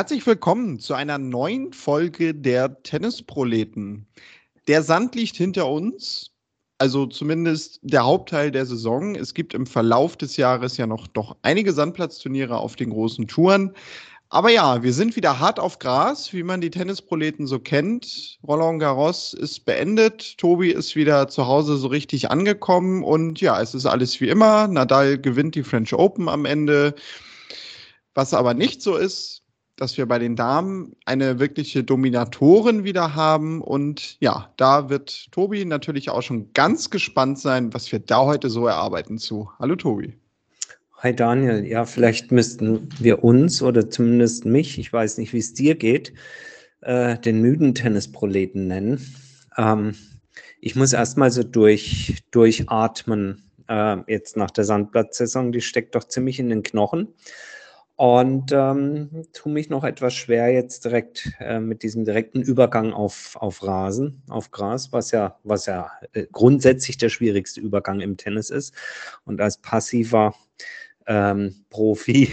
Herzlich willkommen zu einer neuen Folge der Tennisproleten. Der Sand liegt hinter uns, also zumindest der Hauptteil der Saison. Es gibt im Verlauf des Jahres ja noch doch einige Sandplatzturniere auf den großen Touren. Aber ja, wir sind wieder hart auf Gras, wie man die Tennisproleten so kennt. Roland Garros ist beendet, Tobi ist wieder zu Hause so richtig angekommen und ja, es ist alles wie immer. Nadal gewinnt die French Open am Ende. Was aber nicht so ist, dass wir bei den Damen eine wirkliche Dominatorin wieder haben. Und ja, da wird Tobi natürlich auch schon ganz gespannt sein, was wir da heute so erarbeiten zu. Hallo Tobi. Hi Daniel, ja, vielleicht müssten wir uns oder zumindest mich, ich weiß nicht, wie es dir geht, äh, den müden Tennisproleten nennen. Ähm, ich muss erstmal so durch, durchatmen äh, jetzt nach der Sandplatzsaison, die steckt doch ziemlich in den Knochen. Und ähm, tue mich noch etwas schwer jetzt direkt äh, mit diesem direkten Übergang auf, auf Rasen, auf Gras, was ja, was ja äh, grundsätzlich der schwierigste Übergang im Tennis ist. Und als passiver ähm, Profi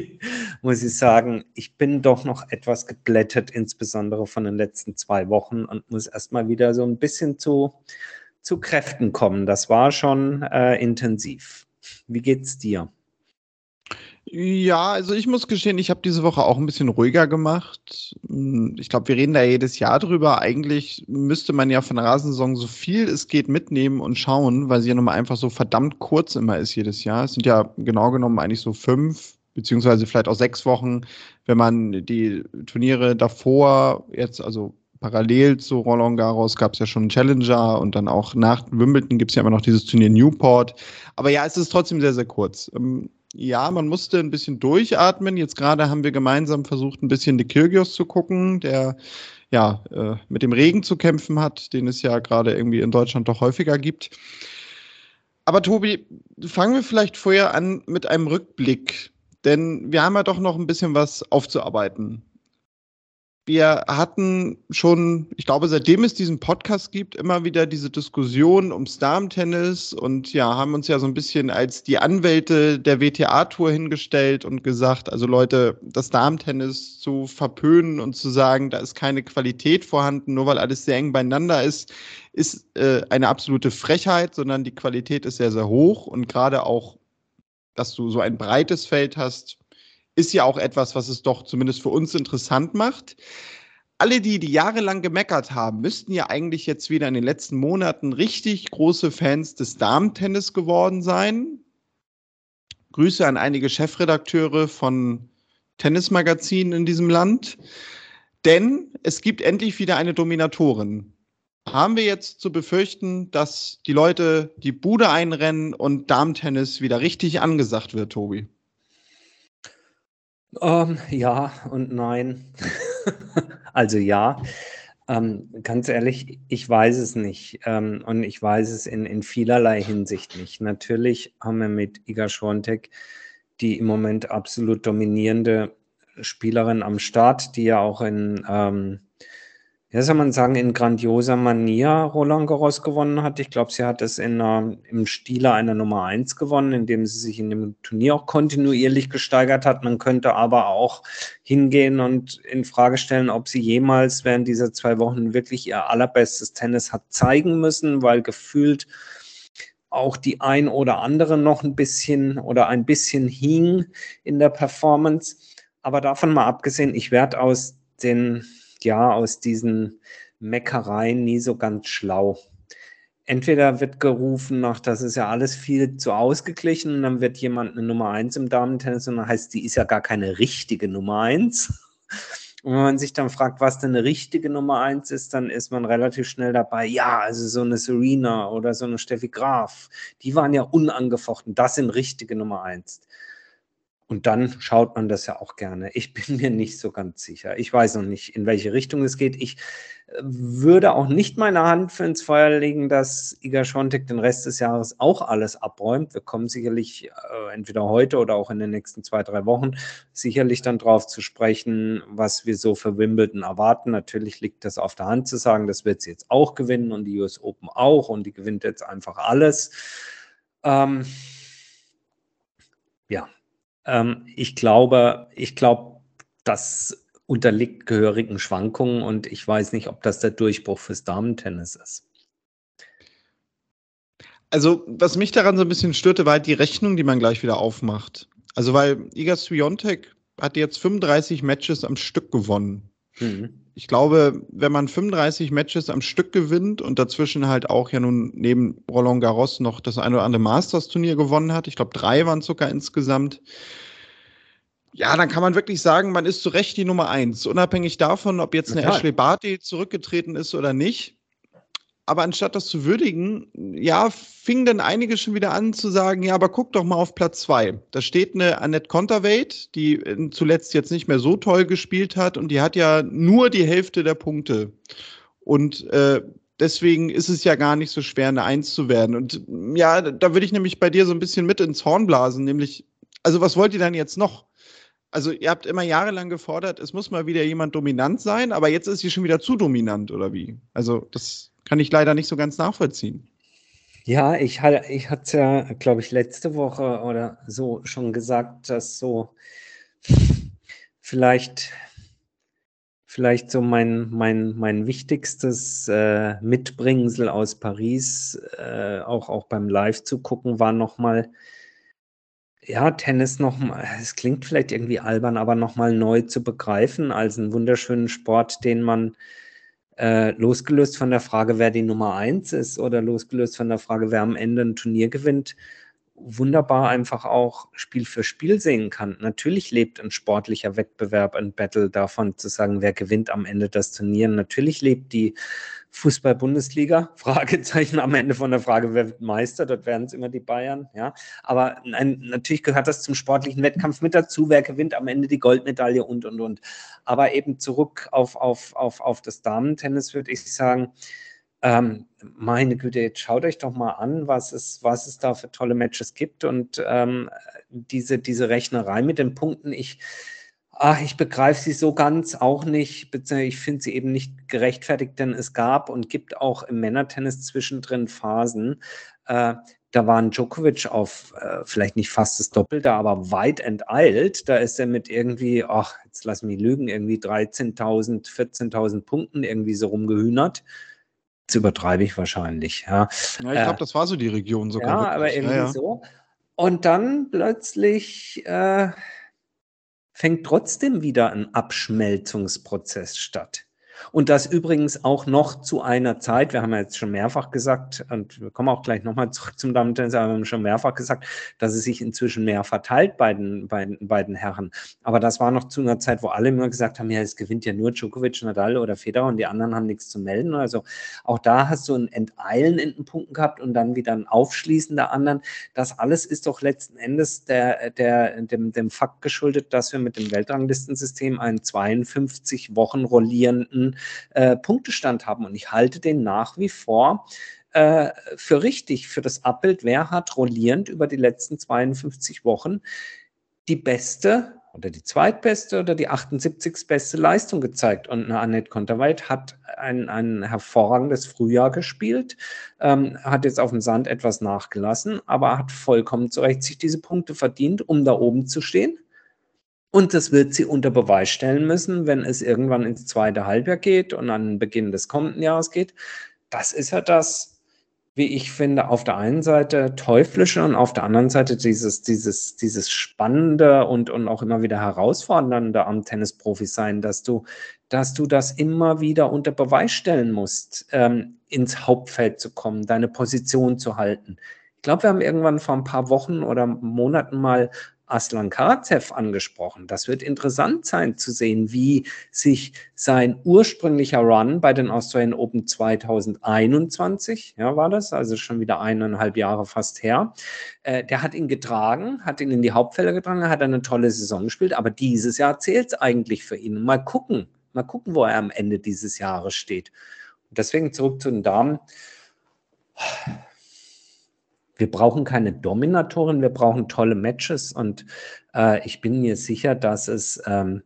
muss ich sagen, ich bin doch noch etwas geblättert, insbesondere von den letzten zwei Wochen und muss erstmal wieder so ein bisschen zu, zu Kräften kommen. Das war schon äh, intensiv. Wie geht's dir? Ja, also ich muss gestehen, ich habe diese Woche auch ein bisschen ruhiger gemacht. Hm, ich glaube, wir reden da jedes Jahr drüber. Eigentlich müsste man ja von der Rasensaison so viel es geht mitnehmen und schauen, weil sie ja nun mal einfach so verdammt kurz immer ist jedes Jahr. Es sind ja genau genommen eigentlich so fünf, beziehungsweise vielleicht auch sechs Wochen, wenn man die Turniere davor jetzt, also parallel zu Roland Garros gab es ja schon Challenger und dann auch nach Wimbledon gibt es ja immer noch dieses Turnier Newport. Aber ja, es ist trotzdem sehr, sehr kurz. Ja, man musste ein bisschen durchatmen. Jetzt gerade haben wir gemeinsam versucht, ein bisschen die Kyrgios zu gucken, der ja äh, mit dem Regen zu kämpfen hat, den es ja gerade irgendwie in Deutschland doch häufiger gibt. Aber Tobi, fangen wir vielleicht vorher an mit einem Rückblick, denn wir haben ja doch noch ein bisschen was aufzuarbeiten wir hatten schon, ich glaube, seitdem es diesen Podcast gibt, immer wieder diese Diskussion ums Darmtennis und ja, haben uns ja so ein bisschen als die Anwälte der WTA-Tour hingestellt und gesagt, also Leute, das Darmtennis zu verpönen und zu sagen, da ist keine Qualität vorhanden, nur weil alles sehr eng beieinander ist, ist äh, eine absolute Frechheit, sondern die Qualität ist sehr, sehr hoch und gerade auch, dass du so ein breites Feld hast, ist ja auch etwas, was es doch zumindest für uns interessant macht. Alle, die, die jahrelang gemeckert haben, müssten ja eigentlich jetzt wieder in den letzten Monaten richtig große Fans des Damentennis geworden sein. Grüße an einige Chefredakteure von Tennismagazinen in diesem Land. Denn es gibt endlich wieder eine Dominatorin. Haben wir jetzt zu befürchten, dass die Leute die Bude einrennen und Damentennis wieder richtig angesagt wird, Tobi? Ähm, ja und nein. also ja. Ähm, ganz ehrlich, ich weiß es nicht. Ähm, und ich weiß es in, in vielerlei Hinsicht nicht. Natürlich haben wir mit Iga Schwontek die im Moment absolut dominierende Spielerin am Start, die ja auch in ähm, ja, soll man sagen, in grandioser Manier Roland Garros gewonnen hat. Ich glaube, sie hat es in, uh, im Stile einer Nummer 1 gewonnen, indem sie sich in dem Turnier auch kontinuierlich gesteigert hat. Man könnte aber auch hingehen und in Frage stellen, ob sie jemals während dieser zwei Wochen wirklich ihr allerbestes Tennis hat zeigen müssen, weil gefühlt auch die ein oder andere noch ein bisschen oder ein bisschen hing in der Performance. Aber davon mal abgesehen, ich werde aus den ja aus diesen Meckereien nie so ganz schlau. Entweder wird gerufen, ach, das ist ja alles viel zu ausgeglichen, und dann wird jemand eine Nummer eins im Damentennis und dann heißt, die ist ja gar keine richtige Nummer eins. Und wenn man sich dann fragt, was denn eine richtige Nummer eins ist, dann ist man relativ schnell dabei, ja, also so eine Serena oder so eine Steffi Graf, die waren ja unangefochten, das sind richtige Nummer eins. Und dann schaut man das ja auch gerne. Ich bin mir nicht so ganz sicher. Ich weiß noch nicht, in welche Richtung es geht. Ich äh, würde auch nicht meine Hand für ins Feuer legen, dass Iga Schontek den Rest des Jahres auch alles abräumt. Wir kommen sicherlich äh, entweder heute oder auch in den nächsten zwei, drei Wochen sicherlich dann drauf zu sprechen, was wir so für Wimbledon erwarten. Natürlich liegt das auf der Hand zu sagen, das wird sie jetzt auch gewinnen und die US Open auch und die gewinnt jetzt einfach alles. Ähm, ähm, ich glaube, ich glaube, das unterliegt gehörigen Schwankungen und ich weiß nicht, ob das der Durchbruch fürs Damentennis ist. Also, was mich daran so ein bisschen störte, war halt die Rechnung, die man gleich wieder aufmacht. Also, weil Iga Swiatek hat jetzt 35 Matches am Stück gewonnen. Mhm. Ich glaube, wenn man 35 Matches am Stück gewinnt und dazwischen halt auch ja nun neben Roland Garros noch das eine oder andere Masters-Turnier gewonnen hat, ich glaube, drei waren sogar insgesamt, ja, dann kann man wirklich sagen, man ist zu Recht die Nummer eins. Unabhängig davon, ob jetzt eine Total. Ashley Barty zurückgetreten ist oder nicht. Aber anstatt das zu würdigen, ja, fingen dann einige schon wieder an zu sagen, ja, aber guck doch mal auf Platz zwei. Da steht eine Annette Conterweight, die zuletzt jetzt nicht mehr so toll gespielt hat und die hat ja nur die Hälfte der Punkte. Und äh, deswegen ist es ja gar nicht so schwer, eine Eins zu werden. Und ja, da würde ich nämlich bei dir so ein bisschen mit ins Horn blasen, nämlich, also was wollt ihr dann jetzt noch? also ihr habt immer jahrelang gefordert, es muss mal wieder jemand dominant sein, aber jetzt ist sie schon wieder zu dominant, oder wie? Also das kann ich leider nicht so ganz nachvollziehen. Ja, ich, ich hatte ja, glaube ich, letzte Woche oder so schon gesagt, dass so vielleicht, vielleicht so mein, mein, mein wichtigstes äh, Mitbringsel aus Paris, äh, auch, auch beim Live zu gucken, war nochmal ja, Tennis noch mal es klingt vielleicht irgendwie albern, aber noch mal neu zu begreifen als einen wunderschönen Sport, den man, äh, losgelöst von der Frage, wer die Nummer eins ist oder losgelöst von der Frage, wer am Ende ein Turnier gewinnt, wunderbar einfach auch Spiel für Spiel sehen kann. Natürlich lebt ein sportlicher Wettbewerb, ein Battle davon zu sagen, wer gewinnt am Ende das Turnier. Natürlich lebt die Fußball-Bundesliga? Fragezeichen am Ende von der Frage, wer wird Meister? Dort werden es immer die Bayern, ja. Aber nein, natürlich gehört das zum sportlichen Wettkampf mit dazu. Wer gewinnt am Ende die Goldmedaille und, und, und. Aber eben zurück auf, auf, auf, auf das Damentennis würde ich sagen, ähm, meine Güte, jetzt schaut euch doch mal an, was es, was es da für tolle Matches gibt und ähm, diese, diese Rechnerei mit den Punkten. Ich, Ach, ich begreife sie so ganz auch nicht, ich finde sie eben nicht gerechtfertigt, denn es gab und gibt auch im Männertennis zwischendrin Phasen, äh, da war ein Djokovic auf äh, vielleicht nicht fast das Doppelte, aber weit enteilt. Da ist er mit irgendwie, ach, jetzt lass mich lügen, irgendwie 13.000, 14.000 Punkten irgendwie so rumgehühnert. Das übertreibe ich wahrscheinlich. Ja, ja ich glaube, äh, das war so die Region sogar. Ja, wirklich. aber irgendwie ja, ja. so. Und dann plötzlich äh, fängt trotzdem wieder ein Abschmelzungsprozess statt. Und das übrigens auch noch zu einer Zeit, wir haben ja jetzt schon mehrfach gesagt, und wir kommen auch gleich nochmal zurück zum Damen-Tennis, aber wir haben schon mehrfach gesagt, dass es sich inzwischen mehr verteilt bei den, bei, bei den Herren. Aber das war noch zu einer Zeit, wo alle immer gesagt haben, ja, es gewinnt ja nur Djokovic, Nadal oder Federer und die anderen haben nichts zu melden. Also auch da hast du ein Enteilen in den Punkten gehabt und dann wieder ein Aufschließen der anderen. Das alles ist doch letzten Endes der, der, dem, dem Fakt geschuldet, dass wir mit dem Weltranglistensystem einen 52 Wochen rollierenden äh, Punktestand haben. Und ich halte den nach wie vor äh, für richtig, für das Abbild, wer hat rollierend über die letzten 52 Wochen die beste oder die zweitbeste oder die 78. beste Leistung gezeigt. Und eine Annette Konterweit hat ein, ein hervorragendes Frühjahr gespielt, ähm, hat jetzt auf dem Sand etwas nachgelassen, aber hat vollkommen zu Recht sich diese Punkte verdient, um da oben zu stehen. Und das wird sie unter Beweis stellen müssen, wenn es irgendwann ins zweite Halbjahr geht und an Beginn des kommenden Jahres geht. Das ist ja das, wie ich finde, auf der einen Seite teuflische und auf der anderen Seite dieses, dieses, dieses spannende und, und auch immer wieder herausfordernde am Tennisprofi sein, dass du, dass du das immer wieder unter Beweis stellen musst, ähm, ins Hauptfeld zu kommen, deine Position zu halten. Ich glaube, wir haben irgendwann vor ein paar Wochen oder Monaten mal Aslan Karatsev angesprochen. Das wird interessant sein zu sehen, wie sich sein ursprünglicher Run bei den Australian Open 2021, ja, war das, also schon wieder eineinhalb Jahre fast her, äh, der hat ihn getragen, hat ihn in die Hauptfelder getragen, hat eine tolle Saison gespielt, aber dieses Jahr zählt es eigentlich für ihn. Mal gucken, mal gucken, wo er am Ende dieses Jahres steht. Und deswegen zurück zu den Damen wir brauchen keine Dominatoren, wir brauchen tolle Matches und äh, ich bin mir sicher, dass es, ähm,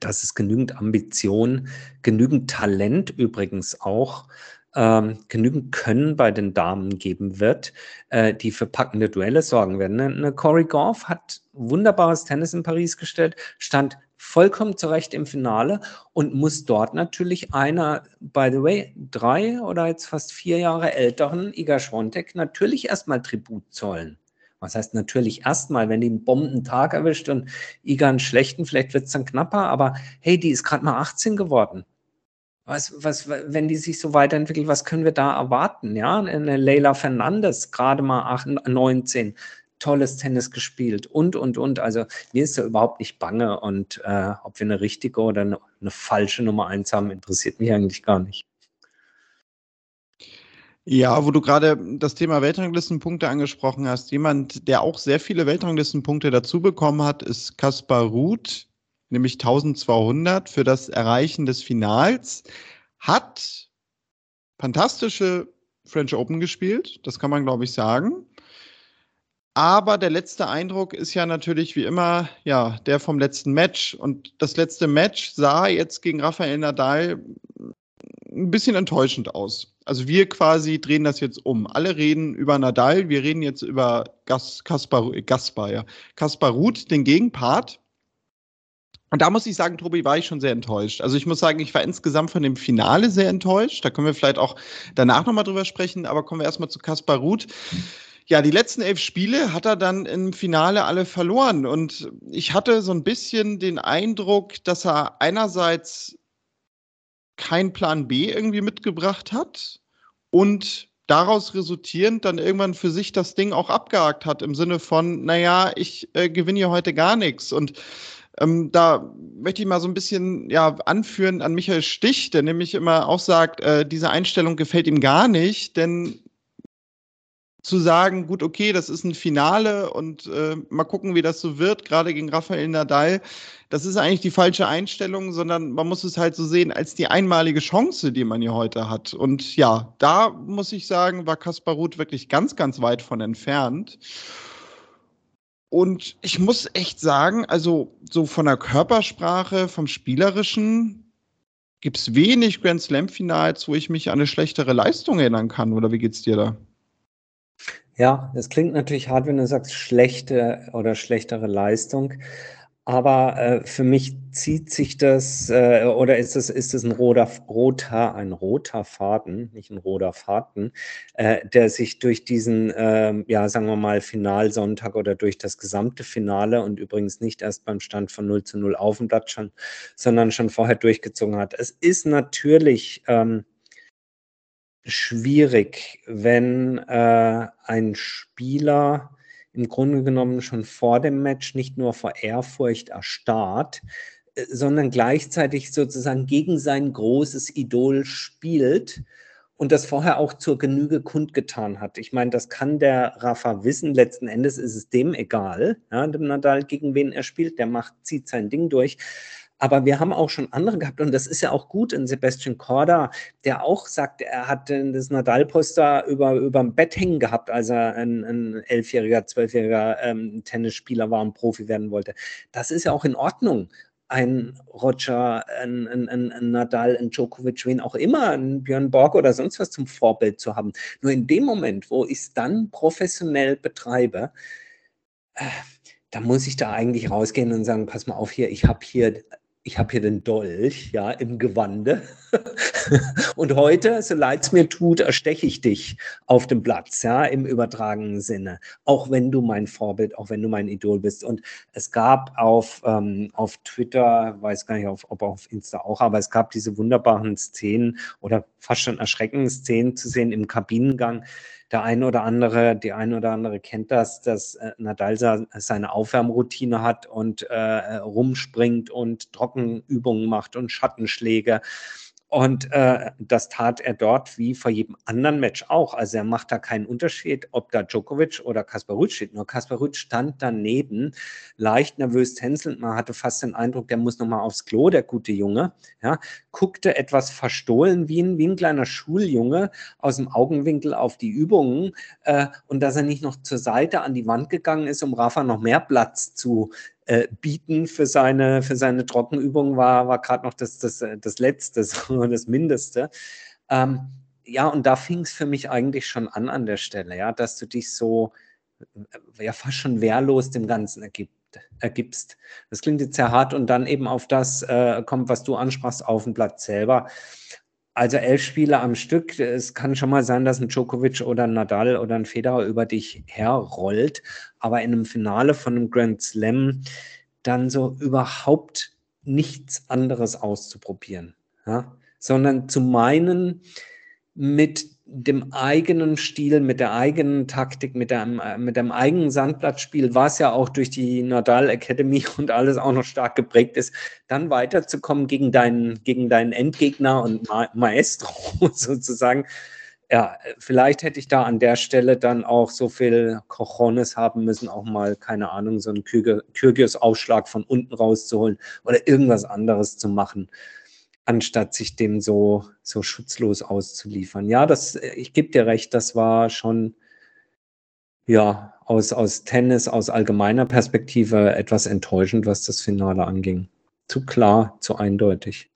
dass es genügend Ambition, genügend Talent übrigens auch, ähm, genügend Können bei den Damen geben wird, äh, die für packende Duelle sorgen werden. Eine, eine Corey Goff hat wunderbares Tennis in Paris gestellt, stand vollkommen zurecht im Finale und muss dort natürlich einer, by the way, drei oder jetzt fast vier Jahre älteren Iga Schwontek natürlich erstmal Tribut zollen. Was heißt natürlich erstmal, wenn die einen Bombentag erwischt und Iga einen schlechten, vielleicht wird es dann knapper, aber hey, die ist gerade mal 18 geworden. Was, was, wenn die sich so weiterentwickelt, was können wir da erwarten? Ja, eine Leila Fernandes, gerade mal 8, 19, tolles Tennis gespielt und, und, und. Also mir ist da überhaupt nicht bange und äh, ob wir eine richtige oder eine, eine falsche Nummer 1 haben, interessiert mich eigentlich gar nicht. Ja, wo du gerade das Thema Weltranglistenpunkte angesprochen hast. Jemand, der auch sehr viele Weltranglistenpunkte dazu bekommen hat, ist Kaspar Ruth, nämlich 1200 für das Erreichen des Finals. Hat fantastische French Open gespielt, das kann man, glaube ich, sagen. Aber der letzte Eindruck ist ja natürlich wie immer ja der vom letzten Match. Und das letzte Match sah jetzt gegen Rafael Nadal ein bisschen enttäuschend aus. Also wir quasi drehen das jetzt um. Alle reden über Nadal, wir reden jetzt über Gas, Kaspar, Gaspar, ja. Kaspar Ruth, den Gegenpart. Und da muss ich sagen, Tobi, war ich schon sehr enttäuscht. Also ich muss sagen, ich war insgesamt von dem Finale sehr enttäuscht. Da können wir vielleicht auch danach nochmal drüber sprechen, aber kommen wir erstmal zu Kaspar Ruth. Ja, die letzten elf Spiele hat er dann im Finale alle verloren. Und ich hatte so ein bisschen den Eindruck, dass er einerseits keinen Plan B irgendwie mitgebracht hat und daraus resultierend dann irgendwann für sich das Ding auch abgehakt hat im Sinne von, naja, ich äh, gewinne hier heute gar nichts. Und ähm, da möchte ich mal so ein bisschen ja, anführen an Michael Stich, der nämlich immer auch sagt, äh, diese Einstellung gefällt ihm gar nicht, denn zu sagen, gut, okay, das ist ein Finale und äh, mal gucken, wie das so wird, gerade gegen Rafael Nadal, das ist eigentlich die falsche Einstellung, sondern man muss es halt so sehen als die einmalige Chance, die man hier heute hat. Und ja, da muss ich sagen, war Kaspar Ruth wirklich ganz, ganz weit von entfernt. Und ich muss echt sagen, also so von der Körpersprache, vom Spielerischen, gibt es wenig Grand Slam-Finals, wo ich mich an eine schlechtere Leistung erinnern kann. Oder wie geht's dir da? Ja, es klingt natürlich hart, wenn du sagst, schlechte oder schlechtere Leistung. Aber äh, für mich zieht sich das, äh, oder ist es, ist es ein roter, roter, ein roter Faden, nicht ein roter Faden, äh, der sich durch diesen, ähm, ja, sagen wir mal, Finalsonntag oder durch das gesamte Finale und übrigens nicht erst beim Stand von 0 zu 0 auf dem Blatt schon, sondern schon vorher durchgezogen hat. Es ist natürlich, ähm, schwierig, wenn äh, ein Spieler im Grunde genommen schon vor dem Match nicht nur vor Ehrfurcht erstarrt, äh, sondern gleichzeitig sozusagen gegen sein großes Idol spielt und das vorher auch zur Genüge kundgetan hat. Ich meine, das kann der Rafa wissen. Letzten Endes ist es dem egal, ja, dem Nadal, gegen wen er spielt. Der macht, zieht sein Ding durch. Aber wir haben auch schon andere gehabt und das ist ja auch gut in Sebastian Korda, der auch sagt, er hat das Nadal-Poster über, dem Bett hängen gehabt, als er ein, ein elfjähriger, zwölfjähriger ähm, Tennisspieler war und Profi werden wollte. Das ist ja auch in Ordnung ein Roger, ein, ein, ein, Nadal, ein Djokovic, wen auch immer, ein Björn Borg oder sonst was zum Vorbild zu haben. Nur in dem Moment, wo ich es dann professionell betreibe, äh, da muss ich da eigentlich rausgehen und sagen, pass mal auf hier, ich habe hier ich habe hier den Dolch, ja, im Gewande. und heute, so leid es mir tut, ersteche ich dich auf dem Platz, ja, im übertragenen Sinne. Auch wenn du mein Vorbild, auch wenn du mein Idol bist. Und es gab auf, ähm, auf Twitter, weiß gar nicht, auf, ob auf Insta auch, aber es gab diese wunderbaren Szenen oder fast schon erschreckenden Szenen zu sehen im Kabinengang, der eine oder andere, die eine oder andere kennt das, dass äh, Nadal seine Aufwärmroutine hat und äh, rumspringt und Trockenübungen macht und Schattenschläge. Und äh, das tat er dort wie vor jedem anderen Match auch. Also er macht da keinen Unterschied, ob da Djokovic oder Kaspar Ruud steht. Nur Kaspar Ruud stand daneben, leicht nervös tänzelnd. Man hatte fast den Eindruck, der muss nochmal aufs Klo, der gute Junge. Ja, guckte etwas verstohlen, wie ein, wie ein kleiner Schuljunge aus dem Augenwinkel auf die Übungen. Äh, und dass er nicht noch zur Seite an die Wand gegangen ist, um Rafa noch mehr Platz zu äh, bieten für seine, für seine Trockenübung war, war gerade noch das, das, das Letzte, das Mindeste. Ähm, ja, und da fing es für mich eigentlich schon an an der Stelle, ja, dass du dich so, äh, ja, fast schon wehrlos dem Ganzen ergibt ergibst. Das klingt jetzt sehr hart und dann eben auf das äh, kommt, was du ansprachst, auf dem Platz selber. Also elf Spiele am Stück. Es kann schon mal sein, dass ein Djokovic oder ein Nadal oder ein Federer über dich herrollt. Aber in einem Finale von einem Grand Slam dann so überhaupt nichts anderes auszuprobieren, ja? sondern zu meinen, mit dem eigenen Stil, mit der eigenen Taktik, mit dem, mit dem eigenen Sandplatzspiel, was ja auch durch die Nadal Academy und alles auch noch stark geprägt ist, dann weiterzukommen gegen deinen, gegen deinen Endgegner und Ma Maestro sozusagen. Ja, vielleicht hätte ich da an der Stelle dann auch so viel Cojones haben müssen, auch mal, keine Ahnung, so einen Kyrgios-Aufschlag von unten rauszuholen oder irgendwas anderes zu machen anstatt sich dem so, so schutzlos auszuliefern. Ja, das, ich gebe dir recht, das war schon ja aus, aus Tennis, aus allgemeiner Perspektive etwas enttäuschend, was das Finale anging. Zu klar, zu eindeutig.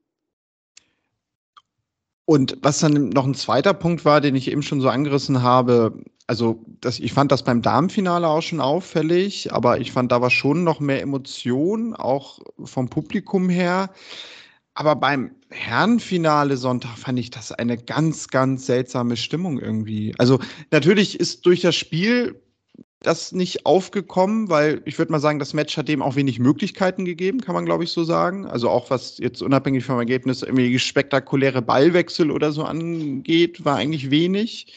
Und was dann noch ein zweiter Punkt war, den ich eben schon so angerissen habe, also das, ich fand das beim Damenfinale auch schon auffällig, aber ich fand da war schon noch mehr Emotion, auch vom Publikum her. Aber beim Herrenfinale Sonntag fand ich das eine ganz, ganz seltsame Stimmung irgendwie. Also natürlich ist durch das Spiel das nicht aufgekommen, weil ich würde mal sagen, das Match hat dem auch wenig Möglichkeiten gegeben, kann man glaube ich so sagen. Also auch was jetzt unabhängig vom Ergebnis irgendwie spektakuläre Ballwechsel oder so angeht, war eigentlich wenig.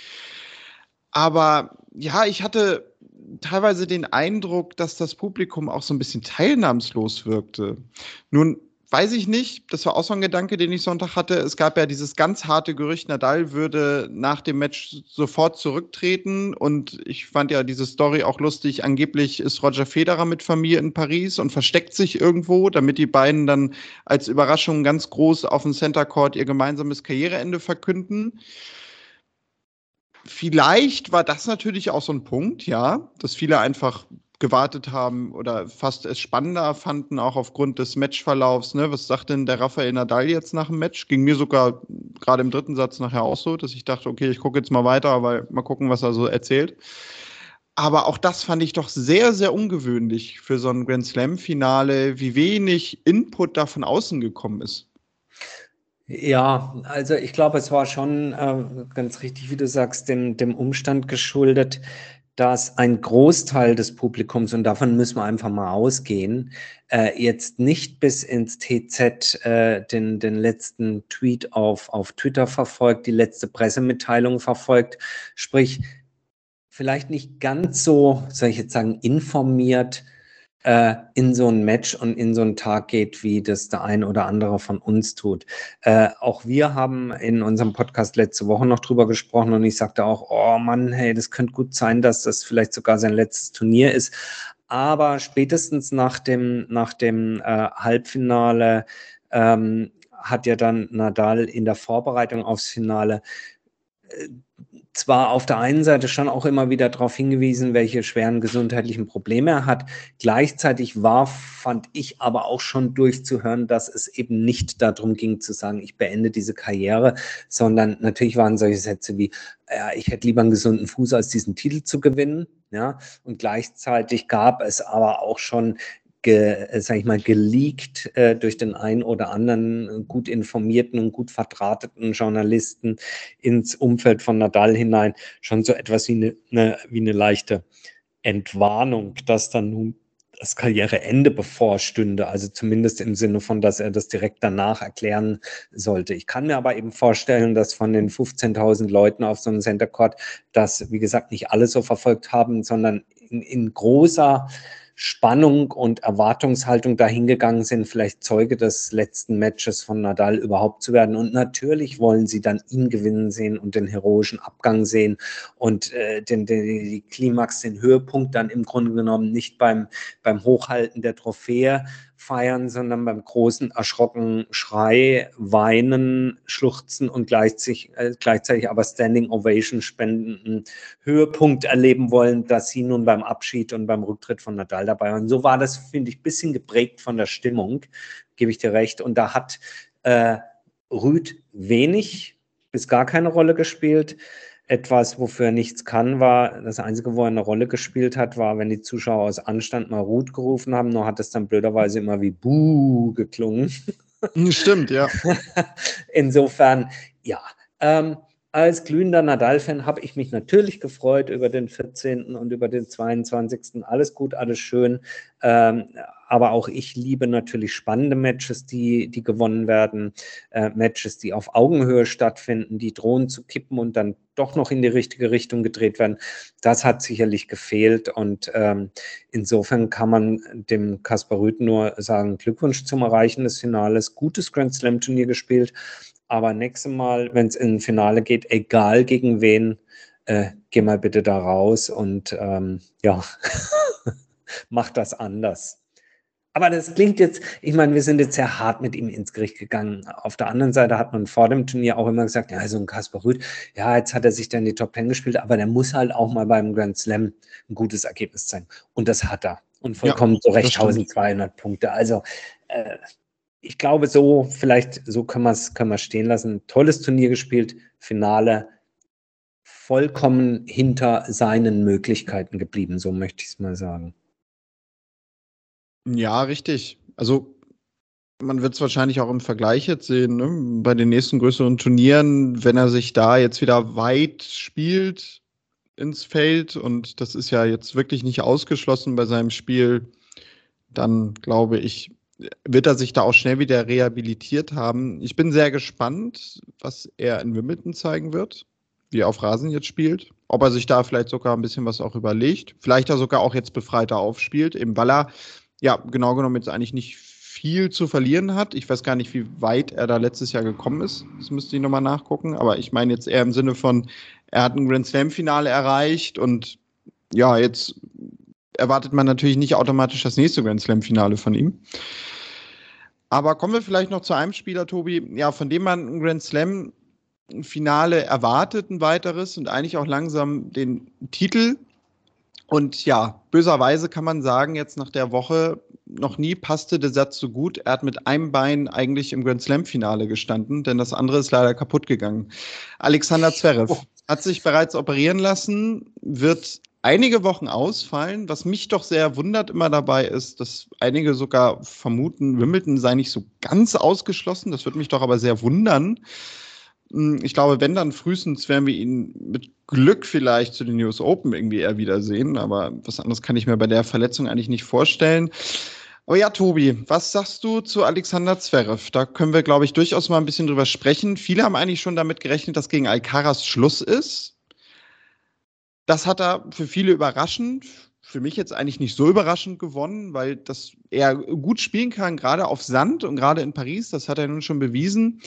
Aber ja, ich hatte teilweise den Eindruck, dass das Publikum auch so ein bisschen teilnahmslos wirkte. Nun weiß ich nicht. Das war auch so ein Gedanke, den ich Sonntag hatte. Es gab ja dieses ganz harte Gerücht, Nadal würde nach dem Match sofort zurücktreten. Und ich fand ja diese Story auch lustig. Angeblich ist Roger Federer mit Familie in Paris und versteckt sich irgendwo, damit die beiden dann als Überraschung ganz groß auf dem Center Court ihr gemeinsames Karriereende verkünden. Vielleicht war das natürlich auch so ein Punkt, ja, dass viele einfach gewartet haben oder fast es spannender fanden, auch aufgrund des Matchverlaufs. Ne? Was sagt denn der Rafael Nadal jetzt nach dem Match? Ging mir sogar gerade im dritten Satz nachher auch so, dass ich dachte, okay, ich gucke jetzt mal weiter, weil mal gucken, was er so erzählt. Aber auch das fand ich doch sehr, sehr ungewöhnlich für so ein Grand Slam-Finale, wie wenig Input da von außen gekommen ist. Ja, also ich glaube, es war schon äh, ganz richtig, wie du sagst, dem, dem Umstand geschuldet, dass ein Großteil des Publikums, und davon müssen wir einfach mal ausgehen, äh, jetzt nicht bis ins TZ äh, den, den letzten Tweet auf, auf Twitter verfolgt, die letzte Pressemitteilung verfolgt, sprich vielleicht nicht ganz so, soll ich jetzt sagen, informiert äh, in so ein Match und in so einen Tag geht, wie das der ein oder andere von uns tut. Äh, auch wir haben in unserem Podcast letzte Woche noch drüber gesprochen und ich sagte auch, oh Mann, hey, das könnte gut sein, dass das vielleicht sogar sein letztes Turnier ist. Aber spätestens nach dem, nach dem äh, Halbfinale ähm, hat ja dann Nadal in der Vorbereitung aufs Finale äh, zwar auf der einen Seite schon auch immer wieder darauf hingewiesen, welche schweren gesundheitlichen Probleme er hat. Gleichzeitig war, fand ich aber auch schon durchzuhören, dass es eben nicht darum ging zu sagen, ich beende diese Karriere, sondern natürlich waren solche Sätze wie, ja, ich hätte lieber einen gesunden Fuß, als diesen Titel zu gewinnen. Ja, und gleichzeitig gab es aber auch schon ge, äh, sag ich mal, geleakt äh, durch den einen oder anderen gut informierten und gut verdrahteten Journalisten ins Umfeld von Nadal hinein schon so etwas wie eine, eine, wie eine leichte Entwarnung, dass dann nun das Karriereende bevorstünde, also zumindest im Sinne von, dass er das direkt danach erklären sollte. Ich kann mir aber eben vorstellen, dass von den 15.000 Leuten auf so einem Center Court das, wie gesagt, nicht alle so verfolgt haben, sondern in, in großer Spannung und Erwartungshaltung dahingegangen sind, vielleicht Zeuge des letzten Matches von Nadal überhaupt zu werden. Und natürlich wollen sie dann ihn gewinnen sehen und den heroischen Abgang sehen und äh, den, den, die Klimax, den Höhepunkt dann im Grunde genommen nicht beim, beim Hochhalten der Trophäe feiern, sondern beim großen erschrocken Schrei, Weinen, Schluchzen und gleichzeitig, äh, gleichzeitig aber Standing Ovation spendenden Höhepunkt erleben wollen, dass sie nun beim Abschied und beim Rücktritt von Nadal dabei waren. So war das, finde ich, ein bisschen geprägt von der Stimmung, gebe ich dir recht. Und da hat äh, Rüd wenig bis gar keine Rolle gespielt. Etwas, wofür er nichts kann, war, das Einzige, wo er eine Rolle gespielt hat, war, wenn die Zuschauer aus Anstand mal Ruth gerufen haben, nur hat es dann blöderweise immer wie Buh geklungen. Stimmt, ja. Insofern, ja. Ähm, als glühender Nadal-Fan habe ich mich natürlich gefreut über den 14. und über den 22. Alles gut, alles schön. Ähm, aber auch ich liebe natürlich spannende Matches, die, die gewonnen werden. Äh, Matches, die auf Augenhöhe stattfinden, die drohen zu kippen und dann doch noch in die richtige Richtung gedreht werden. Das hat sicherlich gefehlt. Und ähm, insofern kann man dem Kaspar Rüth nur sagen: Glückwunsch zum Erreichen des Finales. Gutes Grand Slam-Turnier gespielt. Aber nächstes Mal, wenn es in ein Finale geht, egal gegen wen, äh, geh mal bitte da raus und ähm, ja, mach das anders. Aber das klingt jetzt, ich meine, wir sind jetzt sehr hart mit ihm ins Gericht gegangen. Auf der anderen Seite hat man vor dem Turnier auch immer gesagt, ja, so ein Kaspar Rüth, ja, jetzt hat er sich dann die Top Ten gespielt, aber der muss halt auch mal beim Grand Slam ein gutes Ergebnis zeigen. Und das hat er. Und vollkommen ja, zu Recht 1200 Punkte. Also äh, ich glaube, so, vielleicht, so können wir es können stehen lassen. Tolles Turnier gespielt, Finale, vollkommen hinter seinen Möglichkeiten geblieben, so möchte ich es mal sagen. Ja, richtig. Also man wird es wahrscheinlich auch im Vergleich jetzt sehen, ne? bei den nächsten größeren Turnieren, wenn er sich da jetzt wieder weit spielt ins Feld und das ist ja jetzt wirklich nicht ausgeschlossen bei seinem Spiel, dann glaube ich, wird er sich da auch schnell wieder rehabilitiert haben. Ich bin sehr gespannt, was er in Wimbledon zeigen wird, wie er auf Rasen jetzt spielt. Ob er sich da vielleicht sogar ein bisschen was auch überlegt. Vielleicht er sogar auch jetzt befreiter aufspielt, eben weil er, ja, genau genommen jetzt eigentlich nicht viel zu verlieren hat. Ich weiß gar nicht, wie weit er da letztes Jahr gekommen ist. Das müsste ich nochmal nachgucken. Aber ich meine jetzt eher im Sinne von, er hat ein Grand Slam-Finale erreicht und ja, jetzt erwartet man natürlich nicht automatisch das nächste Grand Slam-Finale von ihm. Aber kommen wir vielleicht noch zu einem Spieler, Tobi, ja, von dem man ein Grand Slam Finale erwartet, ein weiteres und eigentlich auch langsam den Titel. Und ja, böserweise kann man sagen, jetzt nach der Woche, noch nie passte der Satz so gut. Er hat mit einem Bein eigentlich im Grand Slam Finale gestanden, denn das andere ist leider kaputt gegangen. Alexander Zverev oh. hat sich bereits operieren lassen, wird einige Wochen ausfallen. Was mich doch sehr wundert immer dabei ist, dass einige sogar vermuten, Wimbledon sei nicht so ganz ausgeschlossen. Das würde mich doch aber sehr wundern. Hm, ich glaube, wenn dann frühestens werden wir ihn mit Glück vielleicht zu den News Open irgendwie eher wiedersehen. Aber was anderes kann ich mir bei der Verletzung eigentlich nicht vorstellen. Aber ja, Tobi, was sagst du zu Alexander Zverev? Da können wir, glaube ich, durchaus mal ein bisschen drüber sprechen. Viele haben eigentlich schon damit gerechnet, dass gegen Alcaraz Schluss ist. Das hat er für viele überraschend, für mich jetzt eigentlich nicht so überraschend gewonnen, weil das er gut spielen kann, gerade auf Sand und gerade in Paris, das hat er nun schon bewiesen.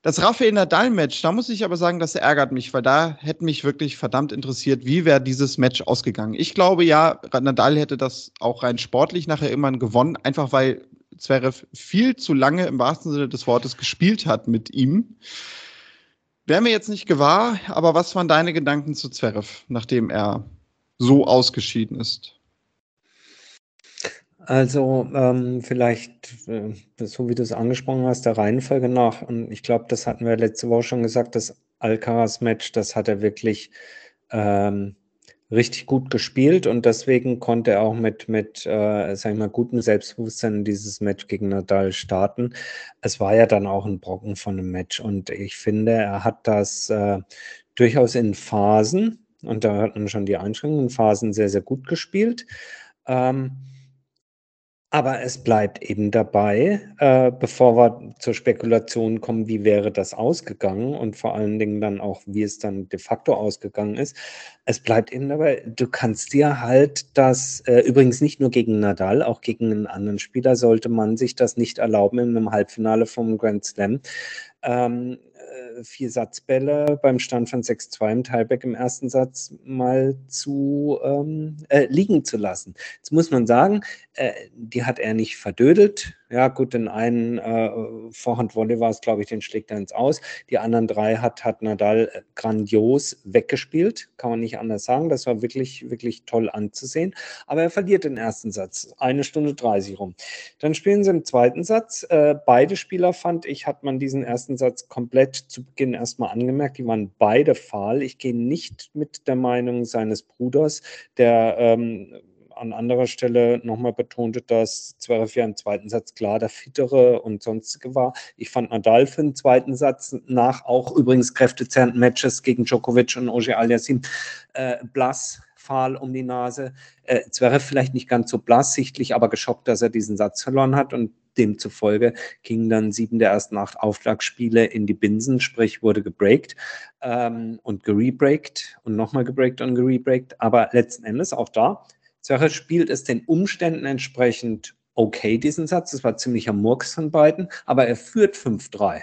Das Rafael Nadal-Match, da muss ich aber sagen, das ärgert mich, weil da hätte mich wirklich verdammt interessiert, wie wäre dieses Match ausgegangen. Ich glaube ja, Nadal hätte das auch rein sportlich nachher irgendwann gewonnen, einfach weil Zverev viel zu lange im wahrsten Sinne des Wortes gespielt hat mit ihm. Wäre mir jetzt nicht gewahr, aber was waren deine Gedanken zu Zverev, nachdem er so ausgeschieden ist? Also ähm, vielleicht, äh, so wie du es angesprochen hast, der Reihenfolge nach. Und ich glaube, das hatten wir letzte Woche schon gesagt, das Alcaraz-Match, das hat er wirklich ähm, richtig gut gespielt und deswegen konnte er auch mit, mit äh, sag ich mal, gutem Selbstbewusstsein in dieses Match gegen Nadal starten. Es war ja dann auch ein Brocken von einem Match und ich finde, er hat das äh, durchaus in Phasen, und da hat man schon die Einschränkungen, Phasen sehr, sehr gut gespielt. Ähm, aber es bleibt eben dabei, äh, bevor wir zur Spekulation kommen, wie wäre das ausgegangen und vor allen Dingen dann auch, wie es dann de facto ausgegangen ist. Es bleibt eben dabei, du kannst dir halt das, äh, übrigens nicht nur gegen Nadal, auch gegen einen anderen Spieler sollte man sich das nicht erlauben in einem Halbfinale vom Grand Slam. Ähm, vier Satzbälle beim Stand von 6-2 im Tiebreak im ersten Satz mal zu ähm, äh, liegen zu lassen. Jetzt muss man sagen, äh, die hat er nicht verdödelt. Ja, gut, den einen äh, Vorhand-Volley war es, glaube ich, den schlägt er ins Aus. Die anderen drei hat, hat Nadal äh, grandios weggespielt, kann man nicht anders sagen. Das war wirklich, wirklich toll anzusehen. Aber er verliert den ersten Satz, eine Stunde 30 rum. Dann spielen sie im zweiten Satz. Äh, beide Spieler, fand ich, hat man diesen ersten Satz komplett zu Beginn erstmal angemerkt. Die waren beide fahl. Ich gehe nicht mit der Meinung seines Bruders, der ähm, an anderer Stelle nochmal betonte, dass Zverev ja im zweiten Satz klar der fittere und sonstige war. Ich fand Nadal für den zweiten Satz nach auch übrigens kräftezerrenden Matches gegen Djokovic und Oje Aliassim äh, blass, fahl um die Nase. Äh, Zverev vielleicht nicht ganz so blass, sichtlich aber geschockt, dass er diesen Satz verloren hat und demzufolge gingen dann sieben der ersten acht Aufschlagspiele in die Binsen, sprich wurde gebreakt ähm, und gerebreakt und nochmal gebreakt und gerebreakt. Aber letzten Endes auch da Zverev spielt es den Umständen entsprechend okay, diesen Satz. Das war ziemlicher Murks von beiden, aber er führt 5-3.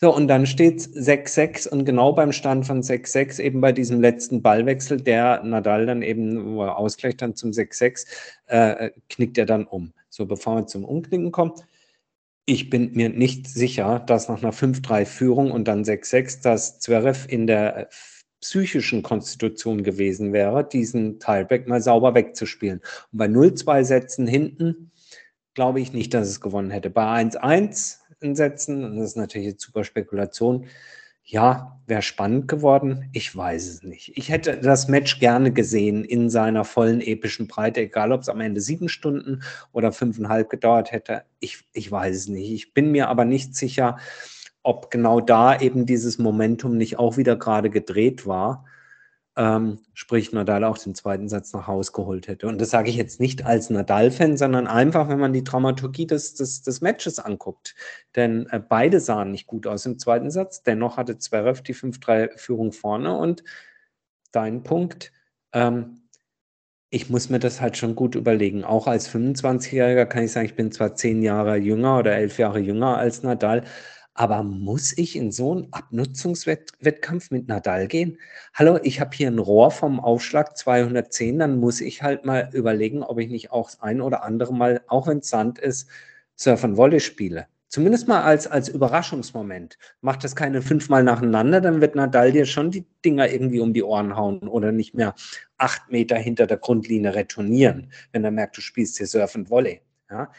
So, und dann steht es 6-6 und genau beim Stand von 6-6, eben bei diesem letzten Ballwechsel, der Nadal dann eben, wo er ausgleicht dann zum 6-6, äh, knickt er dann um. So, bevor wir zum Umknicken kommen, ich bin mir nicht sicher, dass nach einer 5-3-Führung und dann 6-6, dass Zverev in der psychischen Konstitution gewesen wäre, diesen Tiebreak mal sauber wegzuspielen. Und bei 0-2 Sätzen hinten glaube ich nicht, dass es gewonnen hätte. Bei 1-1 in Sätzen, und das ist natürlich jetzt super Spekulation, ja, wäre spannend geworden. Ich weiß es nicht. Ich hätte das Match gerne gesehen in seiner vollen epischen Breite, egal ob es am Ende sieben Stunden oder fünfeinhalb gedauert hätte. Ich, ich weiß es nicht. Ich bin mir aber nicht sicher, ob genau da eben dieses Momentum nicht auch wieder gerade gedreht war, ähm, sprich Nadal auch den zweiten Satz nach Hause geholt hätte. Und das sage ich jetzt nicht als Nadal-Fan, sondern einfach, wenn man die Dramaturgie des, des, des Matches anguckt. Denn äh, beide sahen nicht gut aus im zweiten Satz. Dennoch hatte Zverev die 5-3-Führung vorne. Und dein Punkt, ähm, ich muss mir das halt schon gut überlegen. Auch als 25-Jähriger kann ich sagen, ich bin zwar zehn Jahre jünger oder elf Jahre jünger als Nadal, aber muss ich in so einen Abnutzungswettkampf mit Nadal gehen? Hallo, ich habe hier ein Rohr vom Aufschlag 210, dann muss ich halt mal überlegen, ob ich nicht auch das ein oder andere Mal, auch wenn es Sand ist, Surf and Volley spiele. Zumindest mal als, als Überraschungsmoment. Macht das keine fünfmal nacheinander, dann wird Nadal dir schon die Dinger irgendwie um die Ohren hauen oder nicht mehr acht Meter hinter der Grundlinie retournieren, wenn er merkt, du spielst hier Surf and Volley. Ja?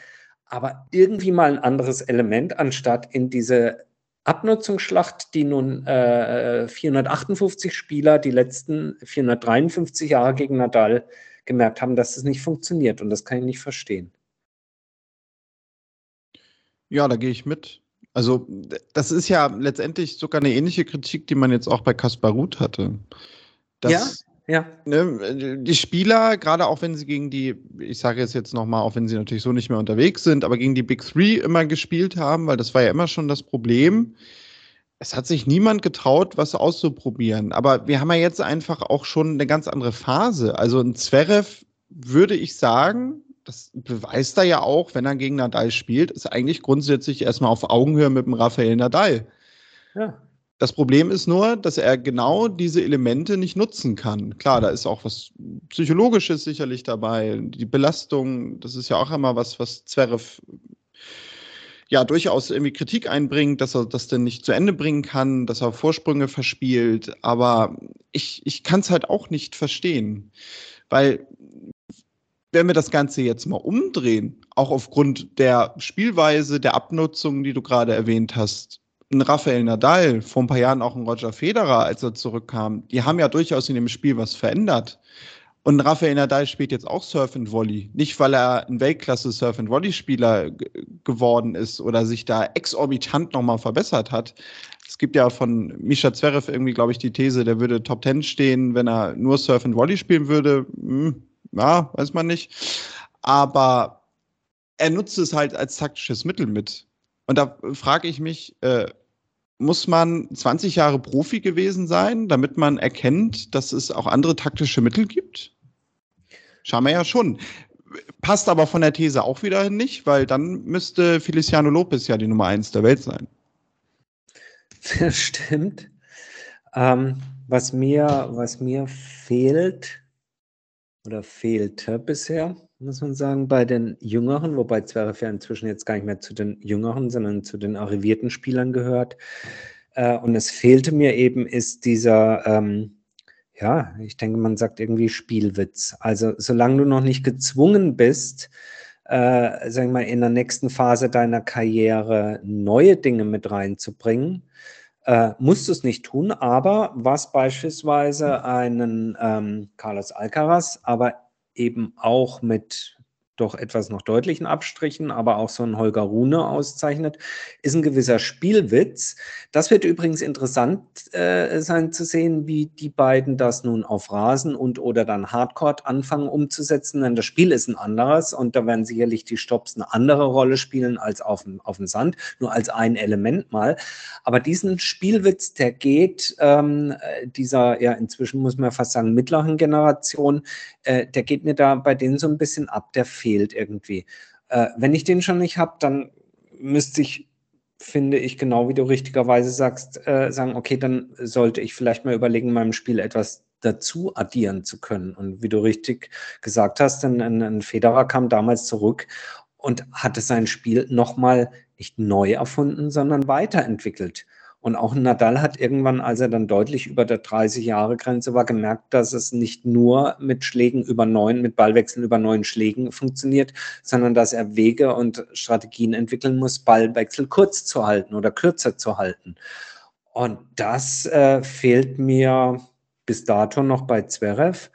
Aber irgendwie mal ein anderes Element, anstatt in diese Abnutzungsschlacht, die nun äh, 458 Spieler die letzten 453 Jahre gegen Nadal gemerkt haben, dass es nicht funktioniert. Und das kann ich nicht verstehen. Ja, da gehe ich mit. Also, das ist ja letztendlich sogar eine ähnliche Kritik, die man jetzt auch bei Kaspar Ruth hatte. Dass, ja. Ne, die Spieler, gerade auch wenn sie gegen die, ich sage es jetzt nochmal, auch wenn sie natürlich so nicht mehr unterwegs sind, aber gegen die Big Three immer gespielt haben, weil das war ja immer schon das Problem. Es hat sich niemand getraut, was auszuprobieren. Aber wir haben ja jetzt einfach auch schon eine ganz andere Phase. Also ein Zverev würde ich sagen, das beweist er ja auch, wenn er gegen Nadal spielt, ist eigentlich grundsätzlich erstmal auf Augenhöhe mit dem Rafael Nadal. Ja. Das Problem ist nur, dass er genau diese Elemente nicht nutzen kann. Klar, da ist auch was Psychologisches sicherlich dabei. Die Belastung, das ist ja auch immer was, was Zverev ja durchaus irgendwie Kritik einbringt, dass er das denn nicht zu Ende bringen kann, dass er Vorsprünge verspielt. Aber ich, ich kann es halt auch nicht verstehen. Weil wenn wir das Ganze jetzt mal umdrehen, auch aufgrund der Spielweise, der Abnutzung, die du gerade erwähnt hast, ein Rafael Nadal, vor ein paar Jahren auch ein Roger Federer, als er zurückkam, die haben ja durchaus in dem Spiel was verändert. Und Rafael Nadal spielt jetzt auch Surf and Volley. Nicht, weil er ein Weltklasse Surf and Volley Spieler geworden ist oder sich da exorbitant nochmal verbessert hat. Es gibt ja von Misha Zverev irgendwie, glaube ich, die These, der würde Top Ten stehen, wenn er nur Surf and Volley spielen würde. Hm, ja, weiß man nicht. Aber er nutzt es halt als taktisches Mittel mit. Und da frage ich mich, äh, muss man 20 Jahre Profi gewesen sein, damit man erkennt, dass es auch andere taktische Mittel gibt? Scheinbar ja schon. Passt aber von der These auch wieder nicht, weil dann müsste Feliciano Lopez ja die Nummer eins der Welt sein. Das stimmt. Ähm, was, mir, was mir fehlt, oder fehlte bisher, muss man sagen, bei den Jüngeren, wobei Zverev ja inzwischen jetzt gar nicht mehr zu den Jüngeren, sondern zu den arrivierten Spielern gehört. Äh, und es fehlte mir eben, ist dieser, ähm, ja, ich denke, man sagt irgendwie Spielwitz. Also solange du noch nicht gezwungen bist, äh, sagen wir mal, in der nächsten Phase deiner Karriere neue Dinge mit reinzubringen, äh, musst du es nicht tun, aber was beispielsweise einen ähm, Carlos Alcaraz, aber eben auch mit doch etwas noch deutlichen Abstrichen, aber auch so ein Holger Rune auszeichnet, ist ein gewisser Spielwitz. Das wird übrigens interessant äh, sein zu sehen, wie die beiden das nun auf Rasen und oder dann Hardcore anfangen umzusetzen, denn das Spiel ist ein anderes und da werden sicherlich die Stops eine andere Rolle spielen als auf dem, auf dem Sand, nur als ein Element mal. Aber diesen Spielwitz, der geht ähm, dieser, ja inzwischen muss man fast sagen, mittleren Generation, äh, der geht mir da bei denen so ein bisschen ab, der fehlt irgendwie. Äh, wenn ich den schon nicht habe, dann müsste ich, finde ich, genau wie du richtigerweise sagst, äh, sagen, okay, dann sollte ich vielleicht mal überlegen, meinem Spiel etwas dazu addieren zu können. Und wie du richtig gesagt hast, ein, ein, ein Federer kam damals zurück und hatte sein Spiel nochmal nicht neu erfunden, sondern weiterentwickelt. Und auch Nadal hat irgendwann, als er dann deutlich über der 30-Jahre-Grenze war, gemerkt, dass es nicht nur mit Schlägen über neun, mit Ballwechseln über neun Schlägen funktioniert, sondern dass er Wege und Strategien entwickeln muss, Ballwechsel kurz zu halten oder kürzer zu halten. Und das äh, fehlt mir bis dato noch bei Zverev.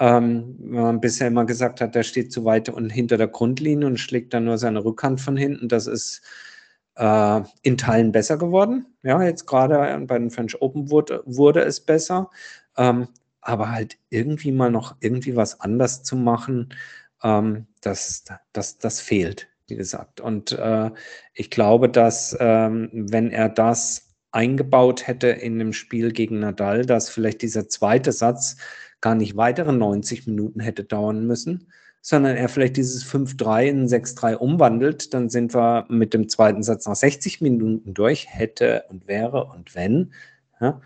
Ähm, wenn man bisher immer gesagt hat, der steht zu weit und hinter der Grundlinie und schlägt dann nur seine Rückhand von hinten. Das ist äh, in Teilen besser geworden. Ja, jetzt gerade bei den French Open wurde, wurde es besser. Ähm, aber halt irgendwie mal noch irgendwie was anders zu machen, ähm, das, das, das fehlt, wie gesagt. Und äh, ich glaube, dass ähm, wenn er das eingebaut hätte in dem Spiel gegen Nadal, dass vielleicht dieser zweite Satz gar nicht weitere 90 Minuten hätte dauern müssen, sondern er vielleicht dieses 5-3 in 6-3 umwandelt, dann sind wir mit dem zweiten Satz nach 60 Minuten durch, hätte und wäre und wenn. Ja.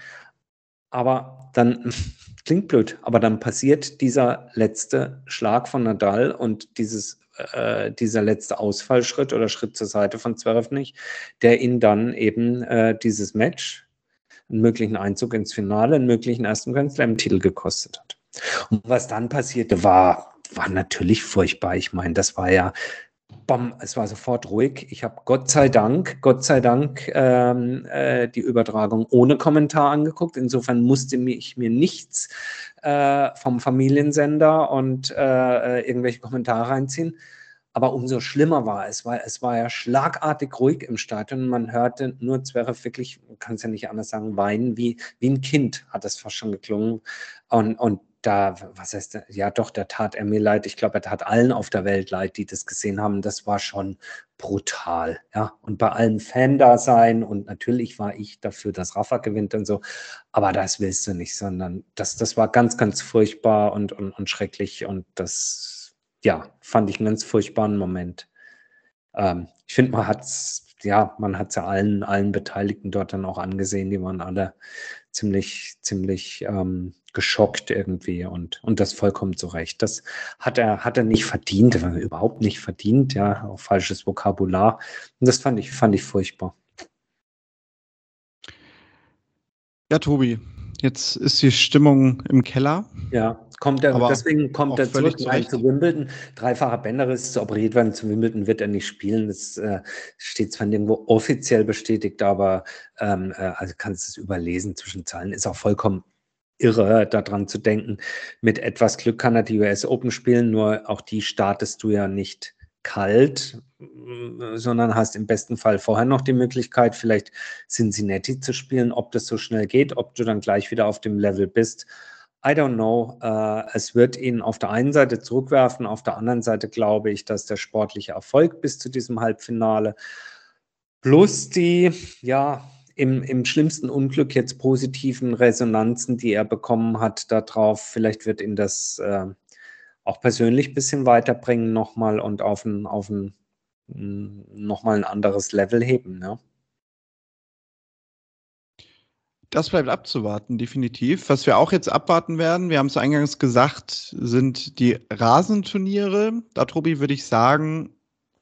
Aber dann klingt blöd, aber dann passiert dieser letzte Schlag von Nadal und dieses, äh, dieser letzte Ausfallschritt oder Schritt zur Seite von Zverev nicht, der ihn dann eben äh, dieses Match, einen möglichen Einzug ins Finale, einen möglichen ersten Grand Slam-Titel gekostet hat. Und was dann passierte, war war natürlich furchtbar. Ich meine, das war ja, bam, es war sofort ruhig. Ich habe Gott sei Dank, Gott sei Dank ähm, äh, die Übertragung ohne Kommentar angeguckt. Insofern musste ich mir nichts äh, vom Familiensender und äh, irgendwelche Kommentare reinziehen. Aber umso schlimmer war es, weil es war ja schlagartig ruhig im Stadion. Man hörte nur Zverev wirklich, man kann es ja nicht anders sagen, weinen, wie, wie ein Kind hat es fast schon geklungen. Und, und da, was heißt, ja doch, da tat er mir leid. Ich glaube, er tat allen auf der Welt leid, die das gesehen haben. Das war schon brutal, ja. Und bei allen Fan da sein und natürlich war ich dafür, dass Rafa gewinnt und so. Aber das willst du nicht, sondern das, das war ganz, ganz furchtbar und, und, und schrecklich und das, ja, fand ich einen ganz furchtbaren Moment. Ähm, ich finde, man hat es, ja, man hat ja allen, allen Beteiligten dort dann auch angesehen, die waren alle ziemlich, ziemlich ähm, geschockt irgendwie und, und das vollkommen zu Recht. Das hat er, hat er nicht verdient, überhaupt nicht verdient, ja, auch falsches Vokabular. Und das fand ich, fand ich furchtbar. Ja, Tobi, jetzt ist die Stimmung im Keller. Ja, kommt er, deswegen kommt er zurück zu Wimbledon. Dreifacher Bänderriss ist operiert worden. Zu Wimbledon wird er nicht spielen. Das äh, steht zwar nirgendwo offiziell bestätigt, aber ähm, äh, also kannst du es überlesen zwischen Zahlen. Ist auch vollkommen irre, daran zu denken. Mit etwas Glück kann er die US Open spielen, nur auch die startest du ja nicht kalt, sondern hast im besten Fall vorher noch die Möglichkeit, vielleicht Cincinnati zu spielen. Ob das so schnell geht, ob du dann gleich wieder auf dem Level bist, I don't know. Uh, es wird ihn auf der einen Seite zurückwerfen, auf der anderen Seite glaube ich, dass der sportliche Erfolg bis zu diesem Halbfinale plus die, ja, im, im schlimmsten Unglück jetzt positiven Resonanzen, die er bekommen hat, darauf, vielleicht wird ihn das äh, auch persönlich ein bisschen weiterbringen nochmal und auf ein, auf ein nochmal ein anderes Level heben. Ja. Das bleibt abzuwarten, definitiv. Was wir auch jetzt abwarten werden, wir haben es eingangs gesagt, sind die Rasenturniere. Da, Tobi, würde ich sagen,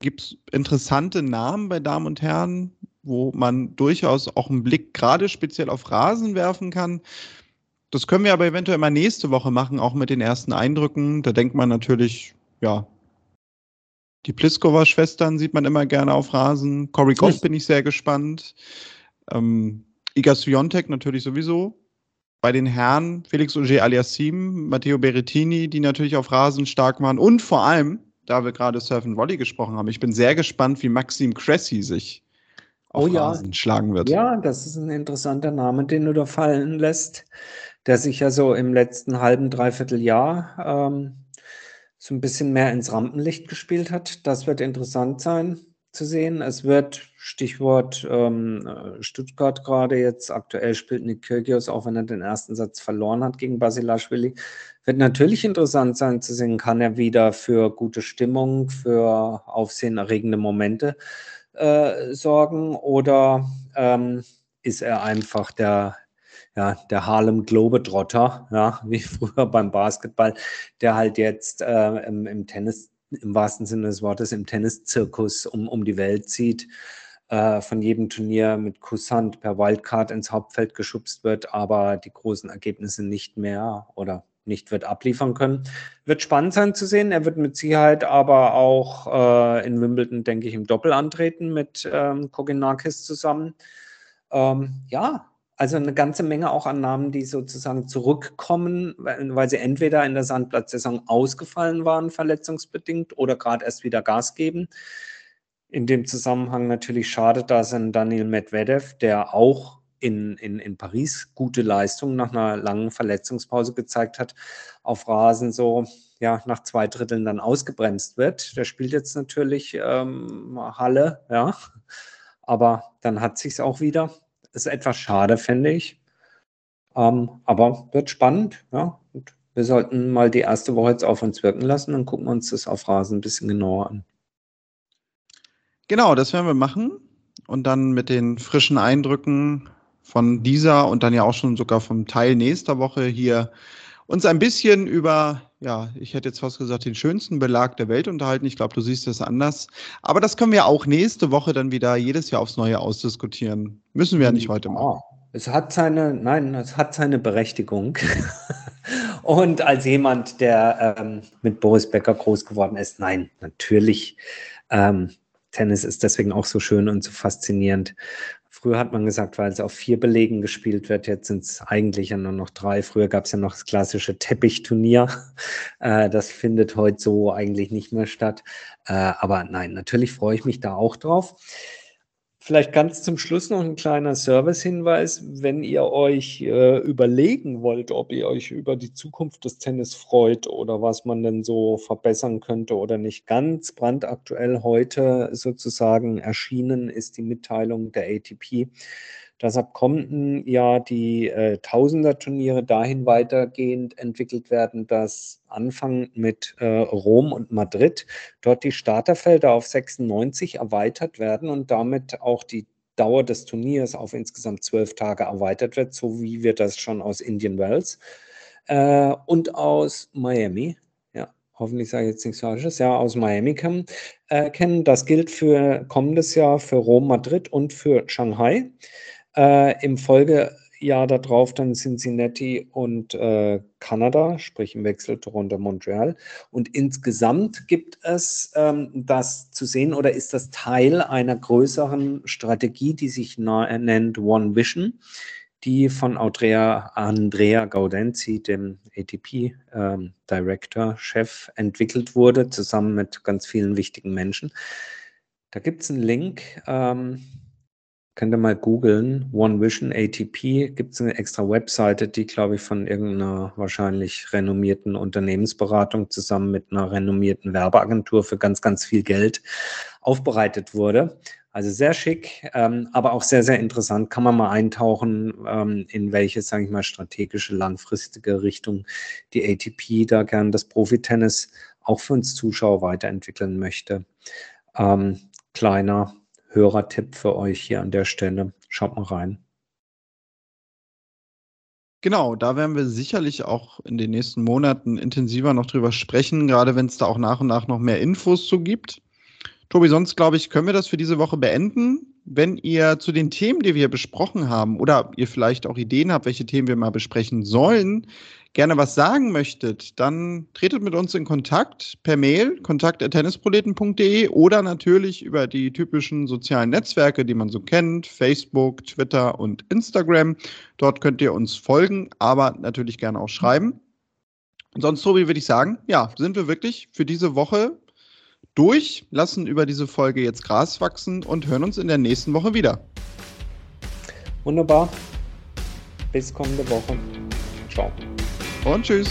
gibt es interessante Namen bei Damen und Herren, wo man durchaus auch einen Blick gerade speziell auf Rasen werfen kann. Das können wir aber eventuell mal nächste Woche machen, auch mit den ersten Eindrücken. Da denkt man natürlich, ja, die Pliskova-Schwestern sieht man immer gerne auf Rasen. Cory Goff bin ich sehr gespannt. Ähm, Iga Swiatek natürlich sowieso. Bei den Herren Felix Auger Aliassim, Matteo Berrettini, die natürlich auf Rasen stark waren. Und vor allem, da wir gerade Surf and Volley gesprochen haben, ich bin sehr gespannt, wie Maxim Cressy sich auf oh, Rasen ja. schlagen wird. Ja, das ist ein interessanter Name, den du da fallen lässt, der sich ja so im letzten halben, dreiviertel Jahr ähm, so ein bisschen mehr ins Rampenlicht gespielt hat. Das wird interessant sein zu sehen. Es wird, Stichwort ähm, Stuttgart gerade jetzt, aktuell spielt Nick Kyrgios, auch wenn er den ersten Satz verloren hat gegen Basilashvili, wird natürlich interessant sein zu sehen, kann er wieder für gute Stimmung, für aufsehenerregende Momente äh, sorgen oder ähm, ist er einfach der, ja, der Harlem Globetrotter, ja, wie früher beim Basketball, der halt jetzt äh, im, im, Tennis, im wahrsten Sinne des Wortes, im Tenniszirkus um, um die Welt zieht, äh, von jedem Turnier mit Kusshand per Wildcard ins Hauptfeld geschubst wird, aber die großen Ergebnisse nicht mehr oder nicht wird abliefern können. Wird spannend sein zu sehen. Er wird mit Sicherheit aber auch äh, in Wimbledon, denke ich, im Doppel antreten mit ähm, Koginakis zusammen. Ähm, ja, also eine ganze Menge auch an Namen, die sozusagen zurückkommen, weil, weil sie entweder in der Sandplatzsaison ausgefallen waren, verletzungsbedingt, oder gerade erst wieder Gas geben. In dem Zusammenhang natürlich schade, dass ein Daniel Medvedev, der auch in, in, in Paris gute Leistungen nach einer langen Verletzungspause gezeigt hat, auf Rasen so ja, nach zwei Dritteln dann ausgebremst wird. Der spielt jetzt natürlich ähm, Halle, ja, aber dann hat sich auch wieder. Ist etwas schade, finde ich. Ähm, aber wird spannend, ja. Und wir sollten mal die erste Woche jetzt auf uns wirken lassen, dann gucken wir uns das auf Rasen ein bisschen genauer an. Genau, das werden wir machen und dann mit den frischen Eindrücken von dieser und dann ja auch schon sogar vom Teil nächster Woche hier uns ein bisschen über, ja, ich hätte jetzt fast gesagt, den schönsten Belag der Welt unterhalten. Ich glaube, du siehst das anders. Aber das können wir auch nächste Woche dann wieder jedes Jahr aufs Neue ausdiskutieren. Müssen wir ja nicht heute machen. Es hat seine, nein, es hat seine Berechtigung. und als jemand, der ähm, mit Boris Becker groß geworden ist, nein, natürlich. Ähm, Tennis ist deswegen auch so schön und so faszinierend. Früher hat man gesagt, weil es auf vier Belegen gespielt wird, jetzt sind es eigentlich ja nur noch drei. Früher gab es ja noch das klassische Teppichturnier. Äh, das findet heute so eigentlich nicht mehr statt. Äh, aber nein, natürlich freue ich mich da auch drauf. Vielleicht ganz zum Schluss noch ein kleiner Service-Hinweis. Wenn ihr euch äh, überlegen wollt, ob ihr euch über die Zukunft des Tennis freut oder was man denn so verbessern könnte oder nicht, ganz brandaktuell heute sozusagen erschienen ist die Mitteilung der ATP, dass ab kommenden Jahr die äh, Tausender-Turniere dahin weitergehend entwickelt werden, dass Anfang mit äh, Rom und Madrid dort die Starterfelder auf 96 erweitert werden und damit auch die Dauer des Turniers auf insgesamt zwölf Tage erweitert wird, so wie wir das schon aus Indian Wells äh, und aus Miami hoffentlich sage ich jetzt nichts Falsches, ja, aus Miami kennen, äh, kennen. Das gilt für kommendes Jahr für Rom, Madrid und für Shanghai. Äh, Im Folgejahr darauf dann Cincinnati und äh, Kanada, sprich im Wechsel Toronto, Montreal. Und insgesamt gibt es ähm, das zu sehen oder ist das Teil einer größeren Strategie, die sich nennt One Vision die von Andrea, Andrea Gaudenzi, dem ATP ähm, Director, Chef, entwickelt wurde, zusammen mit ganz vielen wichtigen Menschen. Da gibt es einen Link, ähm, Könnt ihr mal googeln, One Vision ATP, gibt es eine extra Webseite, die, glaube ich, von irgendeiner wahrscheinlich renommierten Unternehmensberatung zusammen mit einer renommierten Werbeagentur für ganz, ganz viel Geld aufbereitet wurde. Also sehr schick, ähm, aber auch sehr, sehr interessant. Kann man mal eintauchen, ähm, in welche, sage ich mal, strategische, langfristige Richtung die ATP da gern das Profitennis auch für uns Zuschauer weiterentwickeln möchte. Ähm, kleiner Hörertipp für euch hier an der Stelle. Schaut mal rein. Genau, da werden wir sicherlich auch in den nächsten Monaten intensiver noch drüber sprechen, gerade wenn es da auch nach und nach noch mehr Infos zu gibt. Tobi, sonst glaube ich, können wir das für diese Woche beenden. Wenn ihr zu den Themen, die wir besprochen haben, oder ihr vielleicht auch Ideen habt, welche Themen wir mal besprechen sollen, gerne was sagen möchtet, dann tretet mit uns in Kontakt per Mail, kontakt.tennisproleten.de oder natürlich über die typischen sozialen Netzwerke, die man so kennt, Facebook, Twitter und Instagram. Dort könnt ihr uns folgen, aber natürlich gerne auch schreiben. Und sonst, Tobi, würde ich sagen, ja, sind wir wirklich für diese Woche durch, lassen über diese Folge jetzt Gras wachsen und hören uns in der nächsten Woche wieder. Wunderbar. Bis kommende Woche. Ciao. Und tschüss.